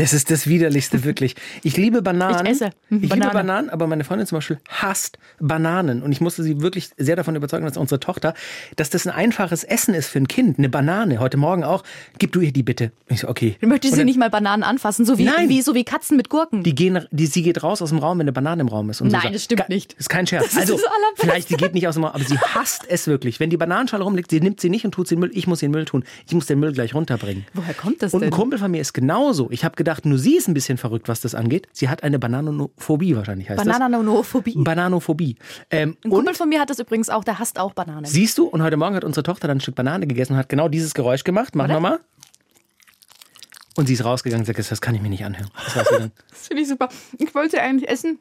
Das ist das Widerlichste, wirklich. Ich liebe Bananen. Ich esse Ich liebe Banane. Bananen, aber meine Freundin zum Beispiel hasst Bananen. Und ich musste sie wirklich sehr davon überzeugen, dass unsere Tochter, dass das ein einfaches Essen ist für ein Kind. Eine Banane. Heute Morgen auch. Gib du ihr die bitte. Ich so, okay. Möchtest Und sie dann- nicht mal Bananen anfassen, so wie, Nein. wie, so wie Katzen mit Gurken. Die gehen, die, sie geht raus aus dem Raum, wenn eine Banane im Raum ist. Und Nein, so das stimmt nicht. Das ist kein Scherz. Das ist also, Allerbeste. vielleicht, sie geht nicht aus dem Raum, aber sie hasst es wirklich. Wenn die Bananenschale rumliegt, sie nimmt sie nicht und tut sie in den Müll. Ich muss den Müll tun. Ich muss den Müll gleich runterbringen. Woher kommt das Und ein denn? Kumpel von mir ist genauso. Ich habe gedacht, nur sie ist ein bisschen verrückt, was das angeht. Sie hat eine Bananophobie wahrscheinlich, heißt Bananophobie. das. Bananophobie. Ähm, Ein und Kumpel von mir hat das übrigens auch, der hasst auch Bananen. siehst du, und heute Morgen hat unsere Tochter dann ein Stück Banane gegessen und hat genau dieses Geräusch gemacht. Machen wir mal. Und sie ist rausgegangen und sagt, das kann ich mir nicht anhören. Das. Das finde ich super. Ich wollte sie eigentlich essen.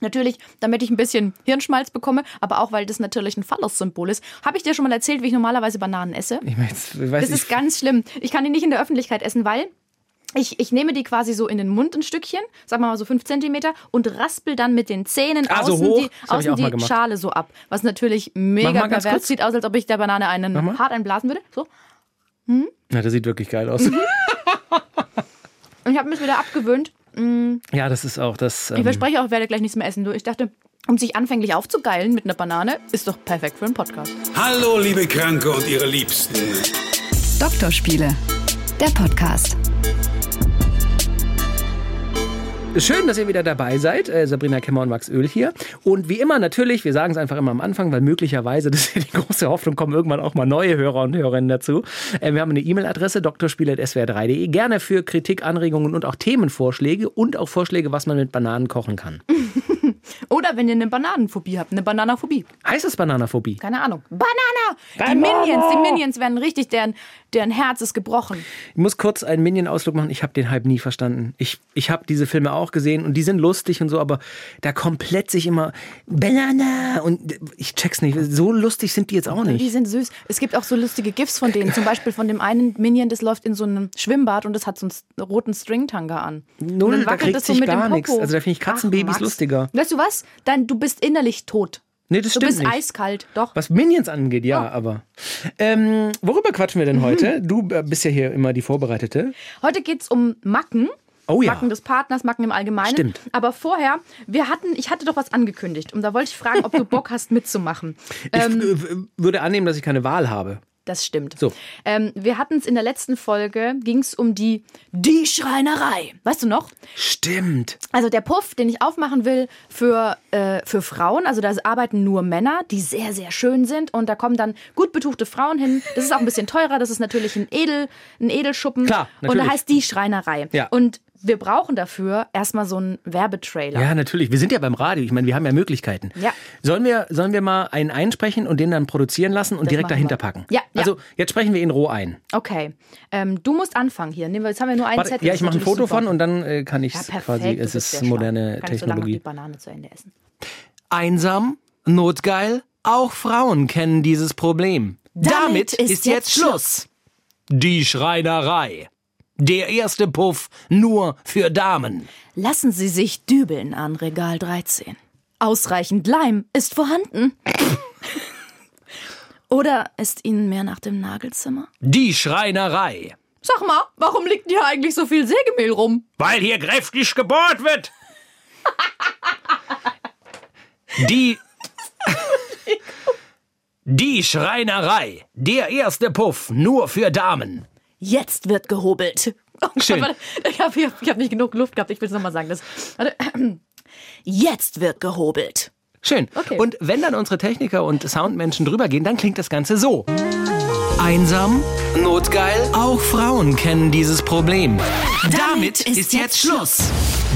Natürlich, damit ich ein bisschen Hirnschmalz bekomme, aber auch, weil das natürlich ein Phallus-Symbol ist. Habe ich dir schon mal erzählt, wie ich normalerweise Bananen esse? Ich, mein, jetzt- ich weiß Das nicht. ist ganz schlimm. Ich kann die nicht in der Öffentlichkeit essen, weil ich, ich nehme die quasi so in den Mund ein Stückchen, sagen wir mal so fünf Zentimeter, und raspel dann mit den Zähnen Ah, so außen, hoch? die, ich außen die. Schale so ab. Was natürlich mega pervers sieht aus, als ob ich der Banane einen hart einblasen würde. So. Ja, das sieht wirklich geil aus. Mhm. Und ich habe mich wieder abgewöhnt. Ja, das ist auch das. Ich Ähm, verspreche auch, ich werde gleich nichts mehr essen. Du, ich dachte, um sich anfänglich aufzugeilen mit einer Banane, ist doch perfekt für einen Podcast. Hallo, liebe Kranke und ihre Liebsten. Doktorspiele, der Podcast. Schön, dass ihr wieder dabei seid. Äh, Sabrina Kemmer und Max Öl hier. Und wie immer natürlich, wir sagen es einfach immer am Anfang, weil möglicherweise, das ist ja die große Hoffnung, kommen irgendwann auch mal neue Hörer und Hörerinnen dazu. Äh, wir haben eine E-Mail-Adresse, drspiele.swr3.de. Gerne für Kritik, Anregungen und auch Themenvorschläge und auch Vorschläge, was man mit Bananen kochen kann. Oder wenn ihr eine Bananenphobie habt, eine Bananaphobie. Heißt es Bananaphobie? Keine Ahnung. Banana! Die Minions, die Minions werden richtig, deren, deren Herz ist gebrochen. Ich muss kurz einen Minion-Ausflug machen. Ich habe den Hype nie verstanden. Ich, ich habe diese Filme auch gesehen und die sind lustig und so, aber da komplett sich immer Banana und ich check's nicht. So lustig sind die jetzt auch Die nicht. sind süß. Es gibt auch so lustige GIFs von denen. Zum Beispiel von dem einen Minion, das läuft in so einem Schwimmbad und das hat so einen roten Stringtanga an. Null, da wackelt kriegt das so sich mit dem gar nichts. Also da finde ich Katzenbabys Ach, lustiger. Weißt du was? Dann, du bist innerlich tot. Nee, das Du stimmt bist nicht. eiskalt. Doch. Was Minions angeht, ja, aber. Ähm, worüber quatschen wir denn heute? Du äh, bist ja hier immer die Vorbereitete. Heute geht's um Macken. Oh ja. Macken des Partners, Macken im Allgemeinen. Stimmt. Aber vorher, wir hatten, ich hatte doch was angekündigt und da wollte ich fragen, ob du Bock hast mitzumachen. Ich Ähm, äh, würde annehmen, dass ich keine Wahl habe. Das stimmt. So. Ähm, wir hatten es in der letzten Folge, ging es um die, die Schreinerei. Weißt du noch? Stimmt. Also der Puff, den ich aufmachen will für, äh, für Frauen, also da arbeiten nur Männer, die sehr, sehr schön sind und da kommen dann gut betuchte Frauen hin. Das ist auch ein bisschen teurer, das ist natürlich ein, Edel, ein Edelschuppen. Klar, Und natürlich. da heißt die Schreinerei. Ja. Und wir brauchen dafür erstmal so einen Werbetrailer. Ja, natürlich. Wir sind ja beim Radio. Ich meine, wir haben ja Möglichkeiten. Ja. Sollen wir, sollen wir mal einen einsprechen und den dann produzieren lassen und Das direkt dahinter wir. packen? Ja, ja. Also, jetzt sprechen wir ihn roh ein. Okay. Ähm, du musst anfangen hier. Nehmen wir, jetzt haben wir nur einen Warte, Zettel. ja, ich mache ein Foto super. von und dann äh, kann ich ja, perfekt, quasi, es ist moderne. Kann ich so lange die Technologie. Banane zu Ende essen. Einsam, notgeil, auch Frauen kennen dieses Problem. Damit ist jetzt Schluss. Die Schreinerei. Der erste Puff nur für Damen. Lassen Sie sich dübeln an Regal 13. Ausreichend Leim ist vorhanden. Oder ist Ihnen mehr nach dem Nagelzimmer? Die Schreinerei. Sag mal, warum liegt hier eigentlich so viel Sägemehl rum? Weil hier kräftig gebohrt wird. Die. Die Schreinerei. Der erste Puff nur für Damen. Jetzt wird gehobelt. Oh Schön. warte, ich habe hab nicht genug Luft gehabt, ich will es nochmal sagen. Das, warte. Jetzt wird gehobelt. Schön. Okay. Und wenn dann unsere Techniker und Soundmenschen drüber gehen, dann klingt das Ganze so. Einsam, notgeil, auch Frauen kennen dieses Problem. Damit ist jetzt Schluss.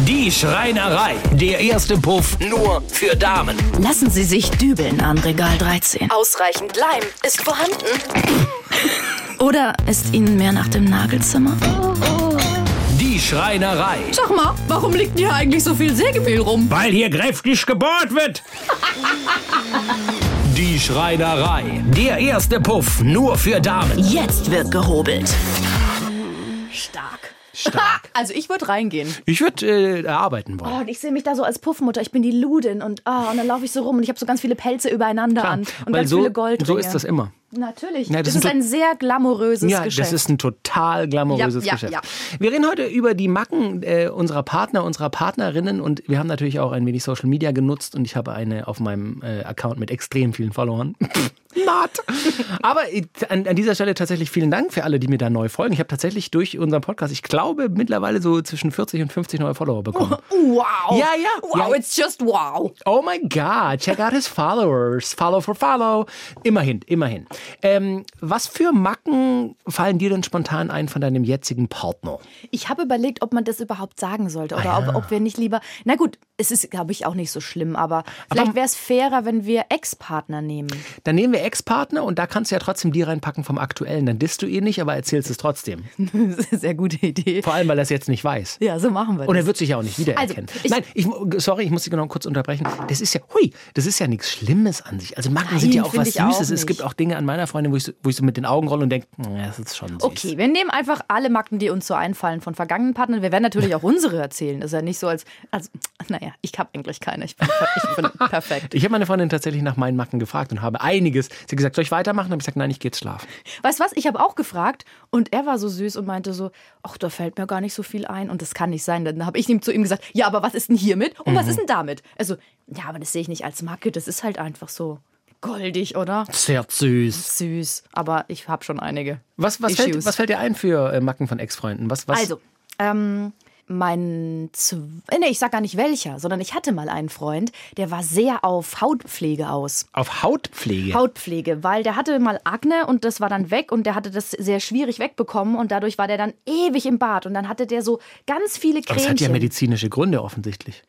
Die Schreinerei. Der erste Puff nur für Damen. Lassen Sie sich dübeln an Regal 13. Ausreichend Leim ist vorhanden. Oder ist Ihnen mehr nach dem Nagelzimmer? Die Schreinerei. Sag mal, warum liegt hier eigentlich so viel Sägemehl rum? Weil hier kräftig gebohrt wird. Die Schreinerei. Der erste Puff nur für Damen. Jetzt wird gehobelt. Stark. Stark. Also ich würde reingehen. Ich würde äh, arbeiten wollen. Oh, und ich sehe mich da so als Puffmutter. Ich bin die Ludin und, oh, und dann laufe ich so rum und ich habe so ganz viele Pelze übereinander an und Weil ganz so, viele Goldringe. so ist das immer. Natürlich. Ja, das das, ist ein sehr glamouröses Ja, Geschäft. das ist ein total glamouröses Ja, Geschäft. Wir reden heute über die Macken äh, unserer Partner, unserer Partnerinnen und wir haben natürlich auch ein wenig Social Media genutzt und ich habe eine auf meinem äh, Account mit extrem vielen Followern. Not. Aber an, an dieser Stelle tatsächlich vielen Dank für alle, die mir da neu folgen. Ich habe tatsächlich durch unseren Podcast, ich glaube, mittlerweile so zwischen 40 und 50 neue Follower bekommen. wow. Ja, ja. Wow, Ja. it's just wow. Oh my God, check out his followers. Follow for follow. Immerhin, immerhin. Ähm, was für Macken fallen dir denn spontan ein von deinem jetzigen Partner? Ich habe überlegt, ob man das überhaupt sagen sollte oder Ah, ob, ob wir nicht lieber. Na gut, es ist, glaube ich, auch nicht so schlimm, aber vielleicht wäre es fairer, wenn wir Ex-Partner nehmen. Dann nehmen wir Ex-Partner und da kannst du ja trotzdem die reinpacken vom aktuellen. Dann disst du ihn nicht, aber erzählst es trotzdem. Sehr gute Idee. Vor allem, weil er es jetzt nicht weiß. Ja, so machen wir Und er das. wird sich ja auch nicht wiedererkennen. Also, ich- Nein, ich, sorry, ich muss dich genau kurz unterbrechen. Das ist ja, hui, das ist ja nichts Schlimmes an sich. Also Macken Nein, sind ja auch was Süßes. Es gibt auch Dinge an meiner Freundin, wo ich so, wo ich so mit den Augen rolle und denke, das ist schon süß. Okay, wir nehmen einfach alle Macken, die uns so einfallen von vergangenen Partnern. Wir werden natürlich auch unsere erzählen. Das ist ja nicht so als, als naja, ich habe eigentlich keine. Ich bin, ich bin perfekt. Ich habe meine Freundin tatsächlich nach meinen Macken gefragt und habe einiges. Sie hat gesagt, soll ich weitermachen? Habe ich gesagt, nein, ich gehe jetzt schlafen. Weißt du was? Ich habe auch gefragt und er war so süß und meinte so, ach, da fällt mir gar nicht so viel ein und das kann nicht sein. Dann habe ich ihm zu ihm gesagt, ja, aber was ist denn hiermit und Mhm. was ist denn damit? Also, ja, aber das sehe ich nicht als Macke. Das ist halt einfach so goldig, oder? Sehr süß. Süß. Aber ich habe schon einige. Was, was, fällt, was fällt dir ein für äh, Macken von Ex-Freunden? Was, was? Also, ähm, mein, äh, nee, ich sag gar nicht welcher, sondern ich hatte mal einen Freund, der war sehr auf Hautpflege aus. Auf Hautpflege. Hautpflege, weil der hatte mal Akne und das war dann weg und der hatte das sehr schwierig wegbekommen und dadurch war der dann ewig im Bad und dann hatte der so ganz viele Aber es hat ja Cremchen. medizinische Gründe offensichtlich.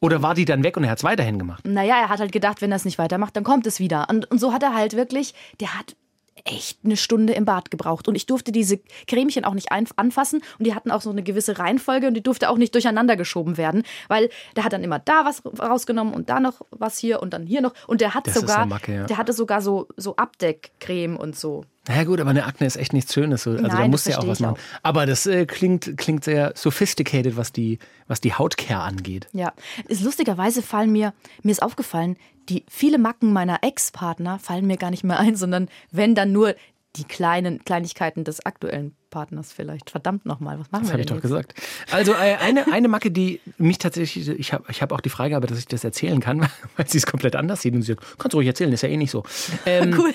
Oder war die dann weg und er hat es weiterhin gemacht? naja, er hat halt gedacht, wenn er es nicht weitermacht, dann kommt es wieder. Und, und so hat er halt wirklich, der hat echt eine Stunde im Bad gebraucht. Und ich durfte diese Cremchen auch nicht anfassen. Und die hatten auch so eine gewisse Reihenfolge und die durfte auch nicht durcheinander geschoben werden. Weil der hat dann immer da was rausgenommen und da noch was hier und dann hier noch. Und der hat Das sogar, Macke, ja. der hatte sogar so, so Abdeckcreme und so. Na ja, gut, aber eine Akne ist echt nichts Schönes. so. Also da Nein, musst du das ja auch was machen. Aber das äh, klingt, klingt sehr sophisticated, was die, was die Hautcare angeht. Ja, ist lustigerweise fallen mir, mir ist aufgefallen, die viele Macken meiner Ex-Partner fallen mir gar nicht mehr ein, sondern wenn dann nur die kleinen Kleinigkeiten des aktuellen Partners vielleicht. Verdammt nochmal, was machen Das wir habe ich doch jetzt? gesagt. Also äh, eine, eine Macke, die mich tatsächlich, ich habe ich hab auch die Freigabe, dass ich das erzählen kann, weil sie es komplett anders sieht und sie sagt, kannst du ruhig erzählen, ist ja eh nicht so. Ähm, Gut.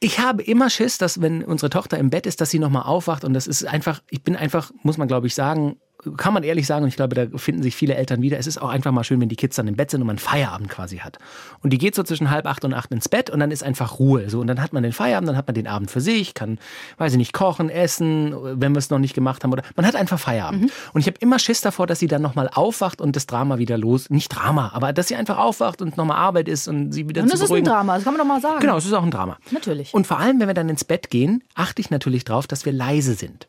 Ich habe immer Schiss, dass wenn unsere Tochter im Bett ist, dass sie nochmal aufwacht und das ist einfach, ich bin einfach, muss man glaube ich sagen, kann man ehrlich sagen, und ich glaube, da finden sich viele Eltern wieder. Es ist auch einfach mal schön, wenn die Kids dann im Bett sind und man Feierabend quasi hat. Und die geht so zwischen halb acht und acht ins Bett und dann ist einfach Ruhe. So, und dann hat man den Feierabend, dann hat man den Abend für sich, kann, weiß ich nicht, kochen, essen, wenn wir es noch nicht gemacht haben. Oder man hat einfach Feierabend. Und ich habe immer Schiss davor, dass sie dann nochmal aufwacht und das Drama wieder los. Nicht Drama, aber dass sie einfach aufwacht und nochmal Arbeit ist und sie wieder Und zu das ist ein beruhigen. Drama, das kann man doch mal sagen. Genau, es ist auch ein Drama. Natürlich. Und vor allem, wenn wir dann ins Bett gehen, achte ich natürlich darauf, dass wir leise sind.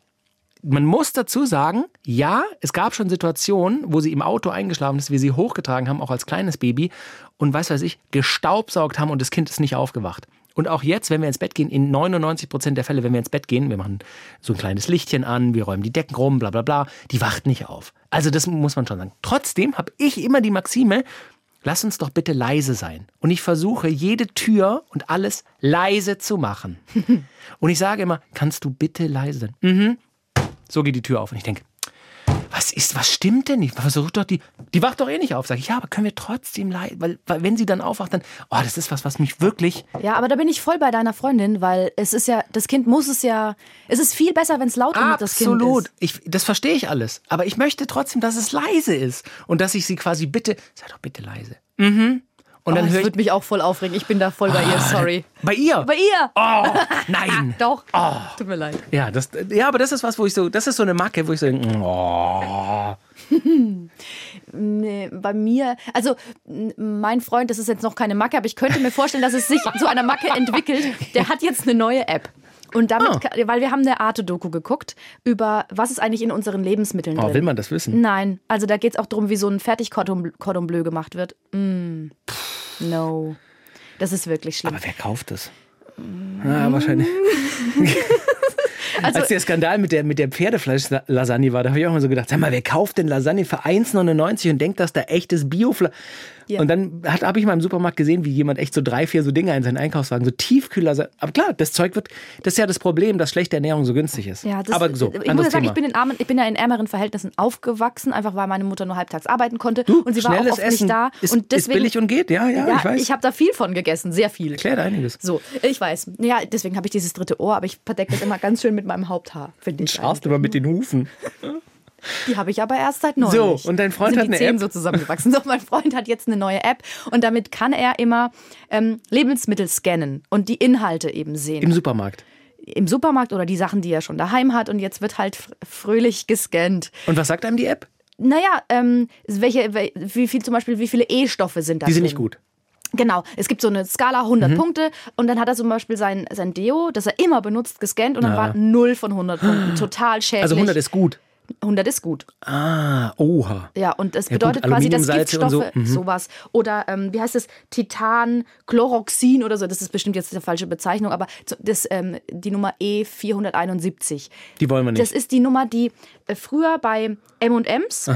Man muss dazu sagen, ja, es gab schon Situationen, wo sie im Auto eingeschlafen ist, wir sie hochgetragen haben, auch als kleines Baby, und weiß weiß ich, gestaubsaugt haben und das Kind ist nicht aufgewacht. Und auch jetzt, wenn wir ins Bett gehen, in 99 Prozent der Fälle, wenn wir ins Bett gehen, wir machen so ein kleines Lichtchen an, wir räumen die Decken rum, bla bla bla, die wacht nicht auf. Also das muss man schon sagen. Trotzdem habe ich immer die Maxime, lass uns doch bitte leise sein. Und ich versuche, jede Tür und alles leise zu machen. und ich sage immer, kannst du bitte leise sein? Mhm. So geht die Tür auf und ich denke, was ist, was stimmt denn nicht? Versucht doch die, die wacht doch eh nicht auf. Sag ich, ja, aber können wir trotzdem leise, weil, weil wenn sie dann aufwacht, dann, oh, das ist was, was mich wirklich, Ja, aber da bin ich voll bei deiner Freundin, weil es ist ja, das Kind muss es ja, es ist viel besser, wenn es laut um das Kind absolut, ist. das verstehe ich alles. Aber ich möchte trotzdem, dass es leise ist und dass ich sie quasi bitte, sei doch bitte leise. Mhm. Und Oh, dann das höre ich, würde mich auch voll aufregen. Ich bin da voll bei ihr, sorry. bei ihr. Bei ihr! Oh, nein. Doch. Tut mir leid. Ja, das, ja, aber das ist was, wo ich so, das ist so eine Macke, wo ich so, oh. Nee, bei mir, also mein Freund, das ist jetzt noch keine Macke, aber ich könnte mir vorstellen, dass es sich zu einer Macke entwickelt. Der hat jetzt eine neue App. Und damit, Ah. weil wir haben eine Arte-Doku geguckt über, was ist eigentlich in unseren Lebensmitteln oh, drin. will man das wissen? Nein, also da geht es auch darum, wie so ein Fertig-Cordon Cordon Bleu gemacht wird. Mm. No. Das ist wirklich schlimm. Aber wer kauft das? Ja, wahrscheinlich. Als der Skandal mit der, mit der Pferdefleisch-Lasagne war, da habe ich auch mal so gedacht, sag mal, wer kauft denn Lasagne für 1,99 und denkt, dass da echtes Biofleisch... Ja. Und dann habe ich mal im Supermarkt gesehen, wie jemand echt so drei, vier so Dinge in seinen Einkaufswagen, so Tiefkühler. Aber klar, das Zeug wird, das ist ja das Problem, dass schlechte Ernährung so günstig ist. Ja, das, Aber so, ich muss sagen, Thema. ich bin, in armen, ich bin ja in ärmeren Verhältnissen aufgewachsen, einfach weil meine Mutter nur halbtags arbeiten konnte du, und sie war auch oft Essen nicht da. Ist, und ist deswegen, billig und geht, ja, ja, ja, ich weiß. ich habe da viel von gegessen, sehr viel. Erklärt einiges. So, ich weiß. Ja, deswegen habe ich dieses dritte Ohr, aber ich verdecke das immer ganz schön mit meinem Haupthaar, finde ich. Schaust aber mit den Hufen. Die habe ich aber erst seit neulich. So, und dein Freund Sind hat die eine App? so zusammengewachsen. So, mein Freund hat jetzt eine neue App und damit kann er immer ähm, Lebensmittel scannen und die Inhalte eben sehen. Im Supermarkt. Im Supermarkt oder die Sachen, die er schon daheim hat und jetzt wird halt fr- fröhlich gescannt. Und was sagt einem die App? Naja, ähm, welche, wel- wie viel zum Beispiel, wie viele E-Stoffe sind da Die sind drin? nicht gut. Genau, es gibt so eine Skala Mhm. 100 Punkte und dann hat er zum Beispiel sein, sein Deo, das er immer benutzt, gescannt und dann Ja. war 0 von 100 Punkten. Total schädlich. Also 100 ist gut. 100 ist gut. Ah, oha. Ja, und das Ja, gut, bedeutet quasi, dass und so, Giftstoffe, mhm. sowas. Oder ähm, wie heißt das? Titan, Chloroxin oder so. Das ist bestimmt jetzt eine falsche Bezeichnung, aber das, ähm, die Nummer E471. Die wollen wir nicht. Das ist die Nummer, die äh, früher bei M&M's,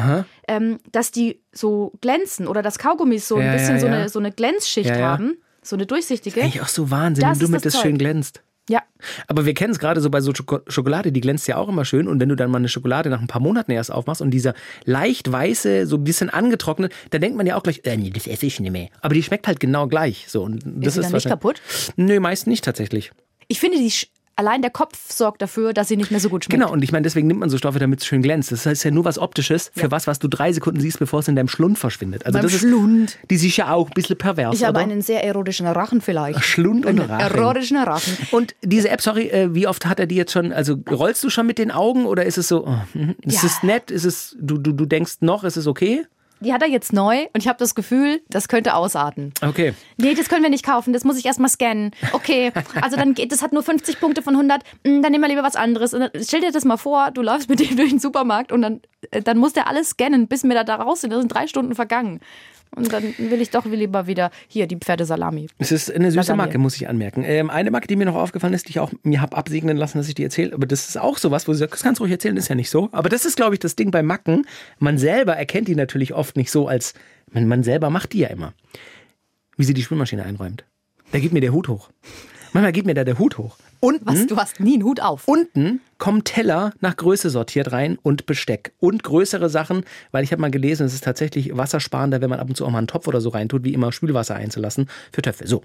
ähm, dass die so glänzen oder dass Kaugummis so ein Ja, bisschen ja, so, eine, so eine Glänzschicht haben. So eine durchsichtige. Eigentlich auch so Wahnsinn, Das wenn du ist mit das das schön glänzt. Ja, Aber wir kennen es gerade so bei so Schoko- Schokolade, die glänzt ja auch immer schön. Und wenn du dann mal eine Schokolade nach ein paar Monaten erst aufmachst und dieser leicht weiße, so ein bisschen angetrocknet, dann denkt man ja auch gleich, äh, nee, das esse ich nicht mehr. Aber die schmeckt halt genau gleich. So, und das ist ist dann nicht kaputt? Nö, meist nicht tatsächlich. Ich finde, die, allein der Kopf sorgt dafür, dass sie nicht mehr so gut schmeckt. Genau, und ich meine, deswegen nimmt man so Stoffe, damit es schön glänzt. Das heißt ja nur was Optisches für Ja. was, was du drei Sekunden siehst, bevor es in deinem Schlund verschwindet. Also Beim das ist, Schlund. Die ist ja auch ein bisschen pervers, Ich habe oder? einen sehr erotischen Rachen vielleicht. Schlund und Einen Rachen. erotischen Rachen. Und diese App, sorry, äh, wie oft hat er die jetzt schon, also rollst du schon mit den Augen oder ist es so, oh, mhm. ist Ja. es nett, ist es, du, du, du denkst noch, ist es okay? Die hat er jetzt neu und ich habe das Gefühl, das könnte ausarten. Okay. Nee, das können wir nicht kaufen, das muss ich erstmal scannen. Okay, also dann geht, das hat nur 50 Punkte von 100, Hm, dann nehmen wir lieber was anderes. Und dann, stell dir das mal vor, du läufst mit dem durch den Supermarkt und dann, äh, dann muss der alles scannen, bis wir da, da raus sind. Das sind drei Stunden vergangen. Und dann will ich doch lieber wieder hier die Pferdesalami. Es ist eine süße Lasagne. Marke, muss ich anmerken. Ähm, eine Marke, die mir noch aufgefallen ist, die ich auch mir habe absegnen lassen, dass ich die erzähle, aber das ist auch sowas, wo sie sagt, das kannst du ruhig erzählen, ist ja nicht so. Aber das ist, glaube ich, das Ding bei Macken. Man selber erkennt die natürlich oft nicht so, als man, man selber macht die ja immer. Wie sie die Spülmaschine einräumt. Da geht mir der Hut hoch. Manchmal geht mir da der Hut hoch. Unten Was? Du hast nie einen Hut auf. Unten kommen Teller nach Größe sortiert rein und Besteck. Und größere Sachen, weil ich habe mal gelesen, es ist tatsächlich wassersparender, wenn man ab und zu auch mal einen Topf oder so reintut, wie immer Spülwasser einzulassen für Töpfe. So.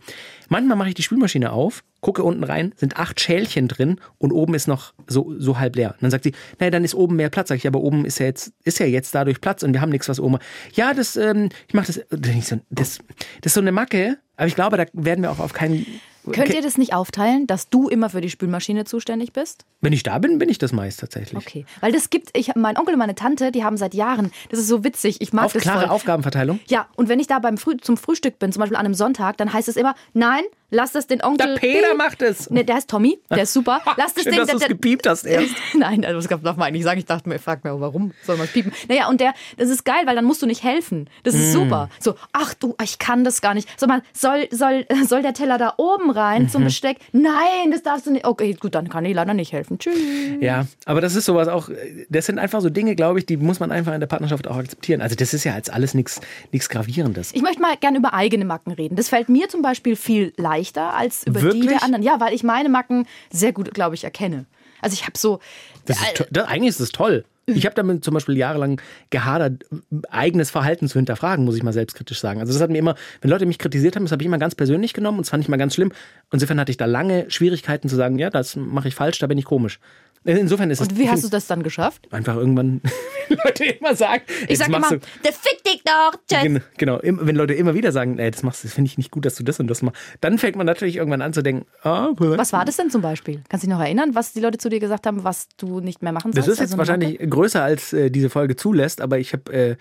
Manchmal mache ich die Spülmaschine auf, gucke unten rein, sind acht Schälchen drin und oben ist noch so, so halb leer. Und dann sagt sie, naja, dann ist oben mehr Platz. Sag ich, aber oben ist ja jetzt, ist ja jetzt dadurch Platz und wir haben nichts, was oben. Ja, das, ähm, ich mache das, das, das ist so eine Macke, aber ich glaube, da werden wir auch auf keinen. Könnt ihr das nicht aufteilen, dass du immer für die Spülmaschine zuständig bist? Wenn ich da bin, bin ich das meist tatsächlich. Okay. Weil das gibt, ich, mein Onkel und meine Tante, die haben seit Jahren, das ist so witzig, ich mag Auf das klare voll. Aufgabenverteilung. Ja, und wenn ich da beim Früh zum Frühstück bin, zum Beispiel an einem Sonntag, dann heißt es immer, nein, lass das den Onkel. Der Peter Piep. macht es. Ne, der heißt Tommy, der ist super. Lass das Schön, den. dass du es gepiept hast erst. Nein, also das darf man eigentlich sagen. Ich dachte mir, frag mir, warum soll man piepen? Naja, und der, das ist geil, weil dann musst du nicht helfen. Das ist Mm. super. So, ach du, ich kann das gar nicht. So, man, soll, soll, soll der Teller da oben rein Mhm. zum Besteck? Nein, das darfst du nicht. Okay, gut, dann kann ich leider nicht helfen. Tschüss. Ja, aber das ist sowas auch, das sind einfach so Dinge, glaube ich, die muss man einfach in der Partnerschaft auch akzeptieren. Also das ist ja jetzt alles nichts nichts Gravierendes. Ich möchte mal gern über eigene Macken reden. Das fällt mir zum Beispiel viel leichter als über die Wirklich? der anderen. Ja, weil ich meine Macken sehr gut, glaube ich, erkenne. Also ich habe so. Das ist to- das, eigentlich ist das toll. Ich habe damit zum Beispiel jahrelang gehadert, eigenes Verhalten zu hinterfragen, muss ich mal selbstkritisch sagen. Also das hat mir immer, wenn Leute mich kritisiert haben, das habe ich immer ganz persönlich genommen und das fand ich mal ganz schlimm. Insofern hatte ich da lange Schwierigkeiten zu sagen, ja, das mache ich falsch, da bin ich komisch. Insofern ist Und wie hast du das dann geschafft? einfach irgendwann Leute immer sagen, Ich sag immer, der fick dich doch, Jess. Gen- Genau, wenn Leute immer wieder sagen, ey, das machst du, das finde ich nicht gut, dass du das und das machst, dann fängt man natürlich irgendwann an zu denken, ah, Was war das denn zum Beispiel? Kannst du dich noch erinnern, was die Leute zu dir gesagt haben, was du nicht mehr machen Das sollst? ist jetzt Also wahrscheinlich größer, als äh, diese Folge zulässt, aber ich habe äh,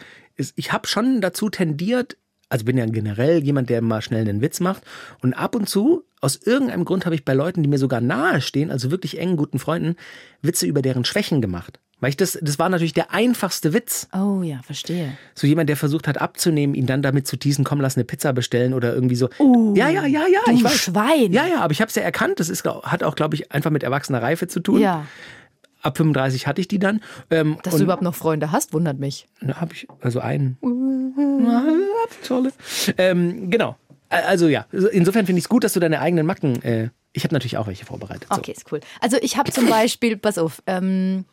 ich hab schon dazu tendiert, also bin ja generell jemand, der mal schnell einen Witz macht und ab und zu, aus irgendeinem Grund habe ich bei Leuten, die mir sogar nahe stehen, also wirklich engen, guten Freunden, Witze über deren Schwächen gemacht. Weil ich das, das war natürlich der einfachste Witz. Oh ja, verstehe. So jemand, der versucht hat abzunehmen, ihn dann damit zu teasen, komm, lass eine Pizza bestellen oder irgendwie so. ja, ja, ja, ja, du ich weiß. Schwein. Ja, ja, aber ich habe es ja erkannt. Das ist, hat auch, glaube ich, einfach mit erwachsener Reife zu tun. Ja. Ab 35 hatte ich die dann. Ähm, Dass du überhaupt noch Freunde hast, wundert mich. Na, habe ich, also einen. Tolle. Ähm, genau. Also ja, insofern finde ich es gut, dass du deine eigenen Macken. Äh, ich habe natürlich auch welche vorbereitet. So. Okay, ist cool. Also ich habe zum Beispiel, pass auf, ähm,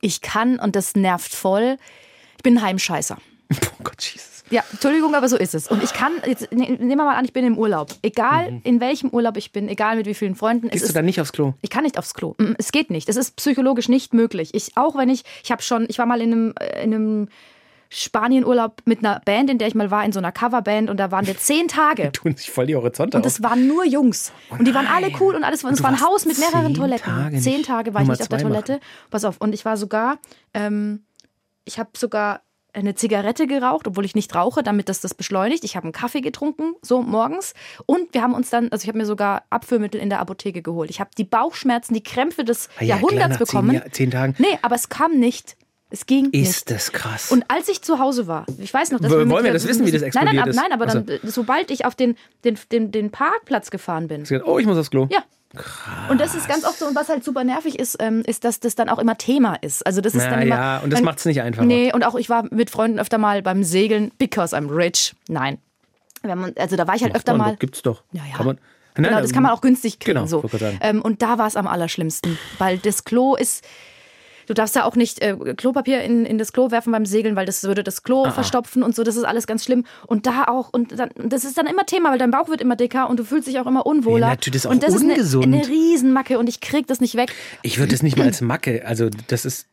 ich kann, und das nervt voll, ich bin ein Heimscheißer. Oh Gott, Jesus. Ja, Entschuldigung, aber so ist es. Und ich kann, jetzt ne- nehmen wir mal an, ich bin im Urlaub. Egal in welchem Urlaub ich bin, egal mit wie vielen Freunden. Mhm. Gehst du ist, dann nicht aufs Klo? ich kann nicht aufs Klo. Mm, Es geht nicht. Es ist psychologisch nicht möglich. Ich, auch wenn ich, ich habe schon, ich war mal in einem, äh, in einem Spanienurlaub mit einer Band, in der ich mal war, in so einer Coverband und da waren wir zehn Tage. Tun sich voll die Horizonte Und es waren nur Jungs. und die waren alle cool und alles. Und es war ein Haus mit mehreren zehn Toiletten. Tage zehn Tage war ich nicht auf der Toilette. Pass auf. Und ich war sogar, ähm, ich habe sogar eine Zigarette geraucht, obwohl ich nicht rauche, damit das das beschleunigt. Ich habe einen Kaffee getrunken, so morgens. Und wir haben uns dann, also ich habe mir sogar Abführmittel in der Apotheke geholt. Ich habe die Bauchschmerzen, die Krämpfe des Ah ja, klar, Jahrhunderts zehn bekommen. Jahr- zehn Tagen. Nee, aber es kam nicht. Es ging nicht. Ist das krass. Und als ich zu Hause war, ich weiß noch, dass Wollen wir wir das wissen, wie das Nein, nein, explodiert ab- ist? nein, aber Also- dann, äh, sobald ich auf den, den, den, den Parkplatz gefahren bin, oh, ich muss aufs Klo. ja. Und das ist ganz oft so, und was halt super nervig ist, ähm, ist, dass das dann auch immer Thema ist. Also das ist Na dann immer. ja, und das dann- macht's nicht einfacher. Nee, und auch ich war mit Freunden öfter mal beim Segeln, because I'm rich. Nein. Haben, also da war ich halt öfter Macht man mal. Gibt's doch. Ja, ja. Kann man, Genau, Nein, das kann man auch günstig kriegen. Genau, so. Ähm, und da war es am allerschlimmsten, weil das Klo ist. Du darfst ja auch nicht äh, Klopapier in, in das Klo werfen beim Segeln, weil das würde das Klo verstopfen und so. Das ist alles ganz schlimm. Und da auch, und dann, das ist dann immer Thema, weil dein Bauch wird immer dicker und du fühlst dich auch immer unwohler. Ja, natürlich, das ist auch und das ungesund. ist eine, eine Riesenmacke und ich krieg das nicht weg. Ich würde das nicht mal als Macke, also das ist,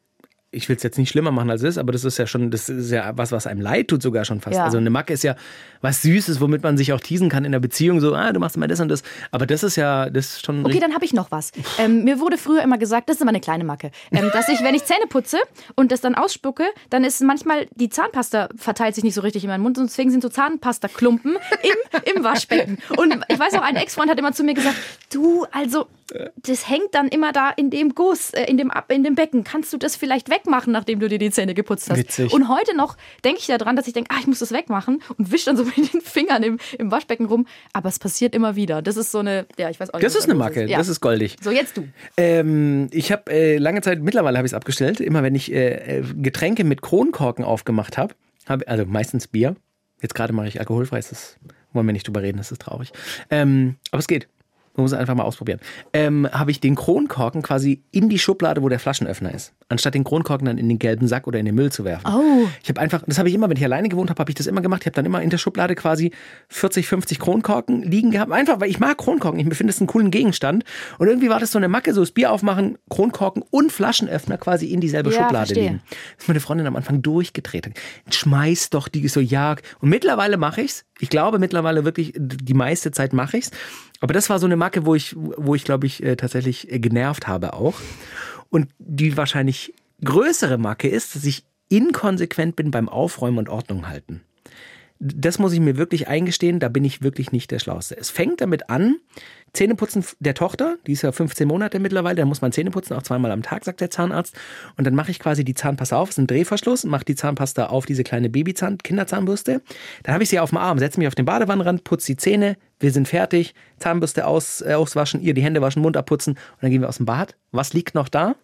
ich will es jetzt nicht schlimmer machen als es ist, aber das ist ja schon, das ist ja was, was einem leid tut sogar schon fast. Ja. Also eine Macke ist ja was Süßes, womit man sich auch teasen kann in der Beziehung, so, ah, du machst mal das und das. Aber das ist ja, das ist schon Okay, dann habe ich noch was. Ähm, mir wurde früher immer gesagt, das ist immer eine kleine Macke, ähm, dass ich, wenn ich Zähne putze und das dann ausspucke, dann ist manchmal die Zahnpasta verteilt sich nicht so richtig in meinen Mund und deswegen sind so Zahnpasta-Klumpen im, im Waschbecken. Und ich weiß noch, ein Ex-Freund hat immer zu mir gesagt, du, also das hängt dann immer da in dem Guss, äh, in dem, in dem Becken. Kannst du das vielleicht wegmachen, nachdem du dir die Zähne geputzt hast? Witzig. Und heute noch denke ich daran, dass ich denke, ah, ich muss das wegmachen und wisch dann so mit den Fingern im, im Waschbecken rum. Aber es passiert immer wieder. Das ist so eine, ja, ich weiß auch nicht. Das ist eine Macke, Ja. das ist goldig. So, jetzt du. Ähm, ich habe äh, lange Zeit, mittlerweile habe ich es abgestellt, immer wenn ich äh, äh, Getränke mit Kronkorken aufgemacht habe, hab, also meistens Bier, jetzt gerade mache ich alkoholfrei, das wollen wir nicht drüber reden, das ist traurig. Ähm, aber es geht. Man muss es einfach mal ausprobieren. Ähm, habe ich den Kronkorken quasi in die Schublade, wo der Flaschenöffner ist. Anstatt den Kronkorken dann in den gelben Sack oder in den Müll zu werfen. Oh. Ich habe einfach, das habe ich immer, wenn ich alleine gewohnt habe, habe ich das immer gemacht. Ich habe dann immer in der Schublade quasi 40, 50 Kronkorken liegen gehabt. Einfach, weil ich mag Kronkorken. Ich finde es einen coolen Gegenstand. Und irgendwie war das so eine Macke, so das Bier aufmachen, Kronkorken und Flaschenöffner quasi in dieselbe Ja, Schublade verstehe. liegen. Das ist meine Freundin am Anfang durchgedreht. Schmeiß doch die so, ja. Und mittlerweile mache ich's. Ich glaube mittlerweile wirklich, die meiste Zeit mache ich's. Aber das war so eine Macke, wo ich, wo ich glaube ich, äh, tatsächlich äh, genervt habe auch. Und die wahrscheinlich größere Macke ist, dass ich inkonsequent bin beim Aufräumen und Ordnung halten. Das muss ich mir wirklich eingestehen, da bin ich wirklich nicht der Schlauste. Es fängt damit an, Zähneputzen der Tochter, die ist ja 15 Monate mittlerweile, da muss man Zähne putzen, auch zweimal am Tag, sagt der Zahnarzt. Und dann mache ich quasi die Zahnpasta auf, ist ein Drehverschluss, mache die Zahnpasta auf diese kleine Babyzahn, Kinderzahnbürste. Dann habe ich sie auf dem Arm, setze mich auf den Badewannenrand, putze die Zähne, wir sind fertig, Zahnbürste aus, äh, auswaschen, ihr die Hände waschen, Mund abputzen und dann gehen wir aus dem Bad. Was liegt noch da?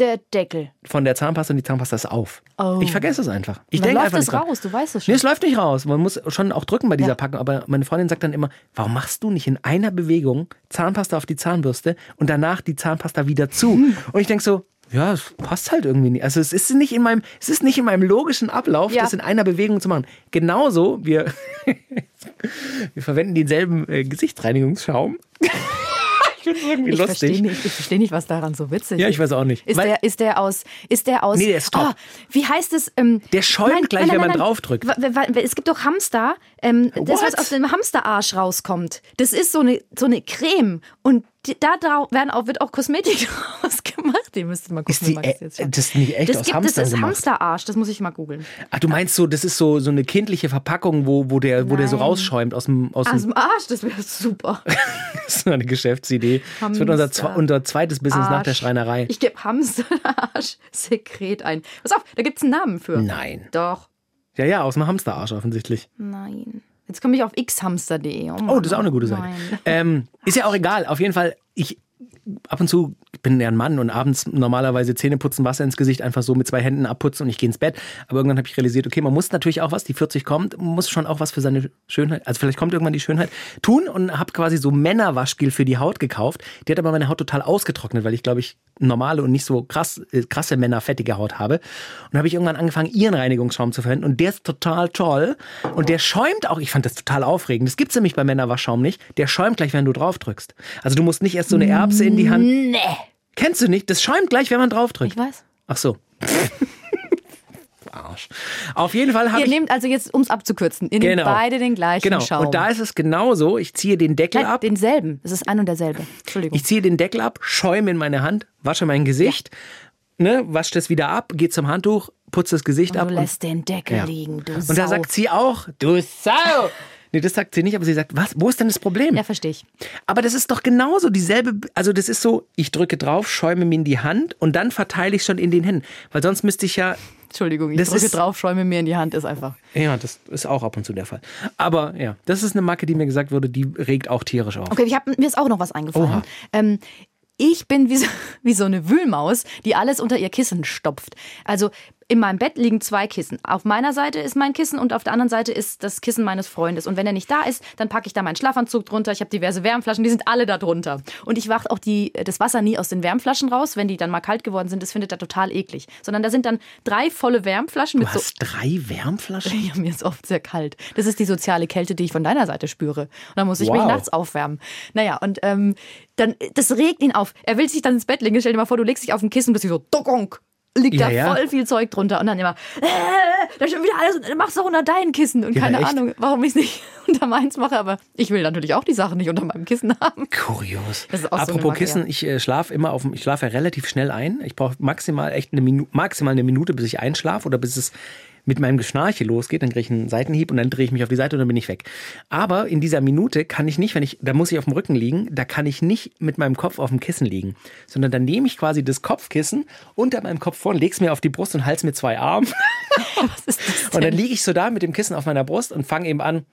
Der Deckel. Von der Zahnpasta und die Zahnpasta ist auf. Oh. Ich vergesse es einfach. Ich denke läuft einfach es nicht dran. raus, du weißt es Nee, schon. es läuft nicht raus. Man muss schon auch drücken bei dieser Ja. Packung. Aber meine Freundin sagt dann immer, warum machst du nicht in einer Bewegung Zahnpasta auf die Zahnbürste und danach die Zahnpasta wieder zu? Hm. Und ich denke so, ja, es passt halt irgendwie nicht. Also es ist nicht in meinem, es ist nicht in meinem logischen Ablauf, Ja. das in einer Bewegung zu machen. Genauso, wir, wir verwenden denselben äh, Gesichtsreinigungsschaum. Ich finde es irgendwie Ich verstehe lustig. nicht, ich versteh nicht, was daran so witzig Ja, ist. ich weiß auch nicht. Ist Weil- der, ist der aus, ist der aus, Nee, der ist top. Ah, wie heißt es? Ähm, Der schäumt gleich, wenn man draufdrückt. Es gibt doch Hamster, ähm, das, was aus dem Hamsterarsch rauskommt. Das ist so eine, so eine Creme und da werden auch, wird auch Kosmetik draus gemacht Den müsste mal gucken. Ist die, äh, das ist nicht echt das aus gibt, Hamstern das ist gemacht? Hamsterarsch, das muss ich mal googeln. Ach, du meinst so, das ist so, so eine kindliche Verpackung, wo, wo, der, wo der so rausschäumt aus dem, aus Aus dem Arsch, das wäre super. das ist eine Geschäftsidee. Das wird unser, Hamster. zwe- unser zweites Business nach der Arsch. Schreinerei. Ich gebe Hamsterarsch-Sekret ein. Pass auf, da gibt es einen Namen für. Nein. Doch. Ja, ja, aus dem Hamsterarsch offensichtlich. Nein. Jetzt komme ich auf xhamster.de. Oh, Oh, das ist auch eine gute Seite. Ähm, ist ja auch egal. Auf jeden Fall, ich ab und zu ich bin ja ein Mann und abends normalerweise Zähne putzen, Wasser ins Gesicht, einfach so mit zwei Händen abputzen und ich gehe ins Bett. Aber irgendwann habe ich realisiert, okay, man muss natürlich auch was, die 40 kommt, muss schon auch was für seine Schönheit, also vielleicht kommt irgendwann die Schönheit, tun und habe quasi so Männerwaschgel für die Haut gekauft. Die hat aber meine Haut total ausgetrocknet, weil ich glaube ich normale und nicht so krass, äh, krasse Männer fettige Haut habe. Und habe ich irgendwann angefangen, ihren Reinigungsschaum zu verwenden und der ist total toll und der schäumt auch. Ich fand das total aufregend. Das gibt's nämlich bei Männerwaschschaum nicht. Der schäumt gleich, wenn du drauf drückst. Also du musst nicht erst so eine Erbse in die Hand. Nee. Kennst du nicht? Das schäumt gleich, wenn man drauf drückt. Ich weiß. Ach so. Arsch. Auf jeden Fall habe Ihr ich nehmt also jetzt, um es abzukürzen, ihr nehmt Genau. beide den gleichen genau. Schaum. Und da ist es genauso. Ich ziehe den Deckel Nein, ab. denselben. Es ist ein und derselbe. Entschuldigung. Ich ziehe den Deckel ab, schäume in meine Hand, wasche mein Gesicht, ne, wasche das wieder ab, gehe zum Handtuch, putze das Gesicht und ab. du lässt den Deckel Ja. liegen, du und, Sau. und da sagt sie auch, du Sau. Nee, das sagt sie nicht, aber sie sagt, was, wo ist denn das Problem? ja, verstehe ich. Aber das ist doch genauso dieselbe, also das ist so, ich drücke drauf, schäume mir in die Hand und dann verteile ich schon in den Händen. Weil sonst müsste ich ja, Entschuldigung, ich Das drücke ist- drauf, schäume mir in die Hand, ist einfach. ja, das ist auch ab und zu der Fall. Aber ja, das ist eine Macke, die mir gesagt wurde, die regt auch tierisch auf. Okay, ich hab, mir ist auch noch was eingefallen. Ähm, ich bin wie so, wie so eine Wühlmaus, die alles unter ihr Kissen stopft. Also in meinem Bett liegen zwei Kissen. Auf meiner Seite ist mein Kissen und auf der anderen Seite ist das Kissen meines Freundes. Und wenn er nicht da ist, dann packe ich da meinen Schlafanzug drunter. Ich habe diverse Wärmflaschen, die sind alle da drunter. Und ich wache auch die, das Wasser nie aus den Wärmflaschen raus, wenn die dann mal kalt geworden sind. Das findet er total eklig. Sondern da sind dann drei volle Wärmflaschen Du mit so hast drei Wärmflaschen? ja, mir ist oft sehr kalt. Das ist die soziale Kälte, die ich von deiner Seite spüre. Und dann muss ich mich Wow. nachts aufwärmen. Naja, und ähm, dann, das regt ihn auf. Er will sich dann ins Bett legen. Stell dir mal vor, du legst dich auf ein Kissen und bist so, Dogonk. Liegt Ja, da ja. voll viel Zeug drunter. Und dann immer, äh, da schon wieder alles, mach's doch unter dein Kissen. Und Ja, keine echt? Ahnung, warum ich es nicht unter meins mache. Aber ich will natürlich auch die Sachen nicht unter meinem Kissen haben. Kurios. Auch so Apropos Macke, Kissen, ich äh, schlafe immer auf dem, ich schlafe ja relativ schnell ein. Ich brauche maximal echt eine Minute, maximal eine Minute, bis ich einschlafe oder bis es mit meinem Geschnarche losgeht, dann kriege ich einen Seitenhieb und dann drehe ich mich auf die Seite und dann bin ich weg. Aber in dieser Minute kann ich nicht, wenn ich, da muss ich auf dem Rücken liegen, da kann ich nicht mit meinem Kopf auf dem Kissen liegen, sondern dann nehme ich quasi das Kopfkissen unter meinem Kopf vor und lege es mir auf die Brust und halte es mit zwei das Und dann liege ich so da mit dem Kissen auf meiner Brust und fange eben an.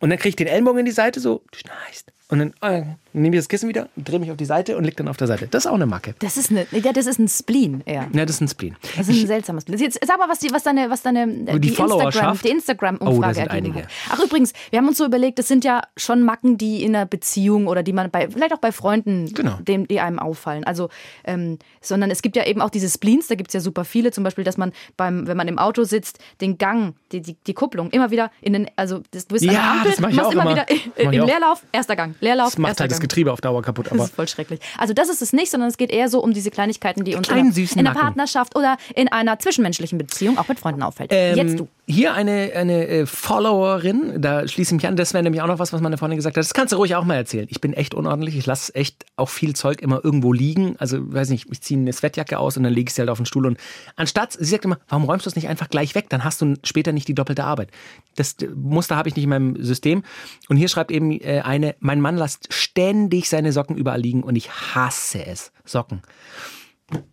Und dann kriege ich den Ellenbogen in die Seite, so, du schnarchst. Und dann äh, nehme ich das Kissen wieder, drehe mich auf die Seite und leg dann auf der Seite. Das ist auch eine Macke. Das ist, eine, ja, das ist ein Spleen eher. Ja, das ist ein Spleen. Das ist ein seltsames Bild. Jetzt sag mal, was, die, was deine, was deine äh, Die die? Instagram, die Instagram-Umfrage Oh, ergeben einige. hat. Ach übrigens, wir haben uns so überlegt, das sind ja schon Macken, die in einer Beziehung oder die man bei, vielleicht auch bei Freunden, Genau. dem, die einem auffallen. Also, ähm, sondern es gibt ja eben auch diese Spleens, da gibt es ja super viele, zum Beispiel, dass man beim, wenn man im Auto sitzt, den Gang, die, die, die Kupplung immer wieder in den, also das, du bist an Ja, der Ampel, das mach ich machst auch immer immer. wieder im. Leerlauf, erster Gang, Leerlauf, Das macht halt das. Getriebe auf Dauer kaputt. Das Aber ist voll schrecklich. Also das ist es nicht, sondern es geht eher so um diese Kleinigkeiten, die uns in, Macken. Partnerschaft oder in einer zwischenmenschlichen Beziehung auch mit Freunden auffällt. Ähm, Jetzt du. Hier eine, eine äh, Followerin, da schließe ich mich an, das wäre nämlich auch noch was, was meine Freundin gesagt hat. Das kannst du ruhig auch mal erzählen. Ich bin echt unordentlich, ich lasse echt auch viel Zeug immer irgendwo liegen. Also, weiß nicht, ich ziehe eine Sweatjacke aus und dann lege ich sie halt auf den Stuhl. Und anstatt, sie sagt immer, warum räumst du es nicht einfach gleich weg? Dann hast du später nicht die doppelte Arbeit. Das Muster habe ich nicht in meinem System. Und hier schreibt eben äh, eine, mein Mann lässt ständig seine Socken überall liegen und ich hasse es. Socken.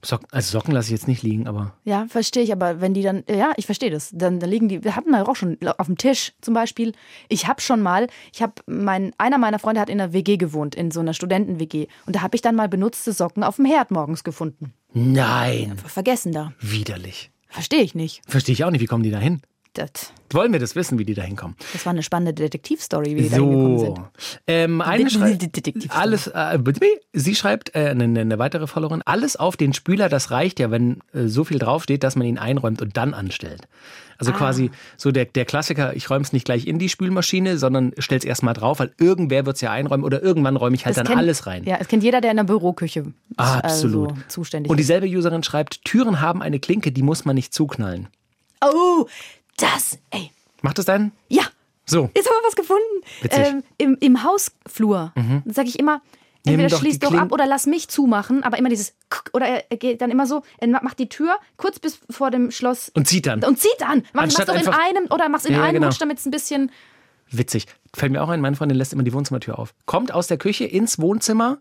Socken also Socken lasse ich jetzt nicht liegen, aber Ja, verstehe ich, aber wenn die dann, ja, ich verstehe das, dann, dann liegen die, wir hatten wir auch schon auf dem Tisch zum Beispiel. Ich habe schon mal, ich habe, mein, einer meiner Freunde hat in einer WG gewohnt, in so einer Studenten-WG. Und da habe ich dann mal benutzte Socken auf dem Herd morgens gefunden. nein, Vergessen da. widerlich. Verstehe ich nicht. Verstehe ich auch nicht, wie kommen die da hin? Das, Wollen wir das wissen, wie die da hinkommen? das war eine spannende Detektivstory, wie die da hingekommen sind. So. Ähm, eine Detektiv- alles, äh, sie schreibt, äh, eine, eine weitere Followerin, alles auf den Spüler, das reicht ja, wenn äh, so viel draufsteht, dass man ihn einräumt und dann anstellt. Also Ah. quasi so der, der Klassiker, ich räume es nicht gleich in die Spülmaschine, sondern stell's erst mal drauf, weil irgendwer wird's ja einräumen oder irgendwann räume ich halt Das dann kennt- alles rein. Ja, es kennt jeder, der in der Büroküche ist, Absolut. Also zuständig und ist. dieselbe Userin schreibt, Türen haben eine Klinke, die muss man nicht zuknallen. Oh, das, ey, Macht es deinen? ja, So. Jetzt haben wir was gefunden. Witzig. Ähm, im, Im Hausflur sage ich immer, Entweder doch schließ doch Kling- ab oder lass mich zumachen, aber immer dieses Kuck, oder er, geht dann immer so, er macht die Tür kurz bis vor dem Schloss Und zieht dann. und zieht dann. Mach, mach's doch in einem oder mach's in Ja, einem genau. Rutsch, damit es ein bisschen. Witzig. Fällt mir auch ein, meine Freundin lässt immer die Wohnzimmertür auf. Kommt aus der Küche ins Wohnzimmer.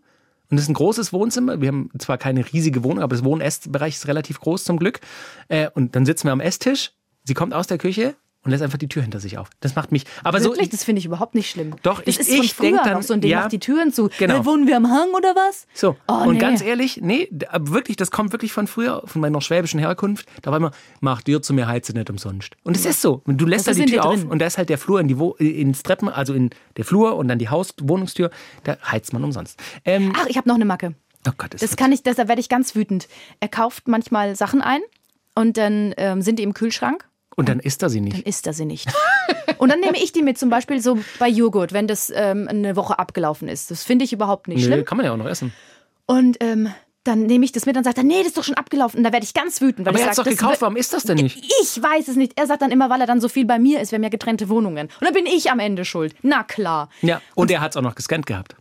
Und es ist ein großes Wohnzimmer. Wir haben zwar keine riesige Wohnung, aber das Wohn- und Essbereich ist relativ groß zum Glück. Äh, und dann sitzen wir am Esstisch. Sie kommt aus der Küche und lässt einfach die Tür hinter sich auf. Das macht mich. Aber Wirklich, so. das finde ich überhaupt nicht schlimm. Doch, das ich- ist ich früher denk dann- noch so ein Ding, ja. macht die Türen zu. Genau. Äh, wohnen wir am Hang oder was? So. Oh, und nee. ganz ehrlich, nee, wirklich, das kommt wirklich von früher, von meiner schwäbischen Herkunft. Da war immer, mach dir zu mir heize nicht umsonst. Und es ist so. Du lässt da die Tür auf und da ist halt der Flur in die Wo ins Treppen, also in der Flur und dann die Haus Wohnungstür, da heizt man umsonst. Ähm, Ach, ich habe noch eine Macke. oh Gott, das, Das kann ich, das, da werde ich ganz wütend. Er kauft manchmal Sachen ein und dann ähm, sind die im Kühlschrank. Und dann isst er sie nicht. Dann isst er sie nicht. Und dann nehme ich die mit, zum Beispiel so bei Joghurt, wenn das ähm, eine Woche abgelaufen ist. Das finde ich überhaupt nicht Nö, schlimm. kann man ja auch noch essen. Und ähm, dann nehme ich das mit und sagt er, nee, das ist doch schon abgelaufen. Und da werde ich ganz wütend, weil Aber ich er hat es doch gekauft, warum isst das denn nicht? ich weiß es nicht. Er sagt dann immer, weil er dann so viel bei mir ist, wir haben ja getrennte Wohnungen. Und dann bin ich am Ende schuld. Na klar. Ja, und er hat es auch noch gescannt gehabt.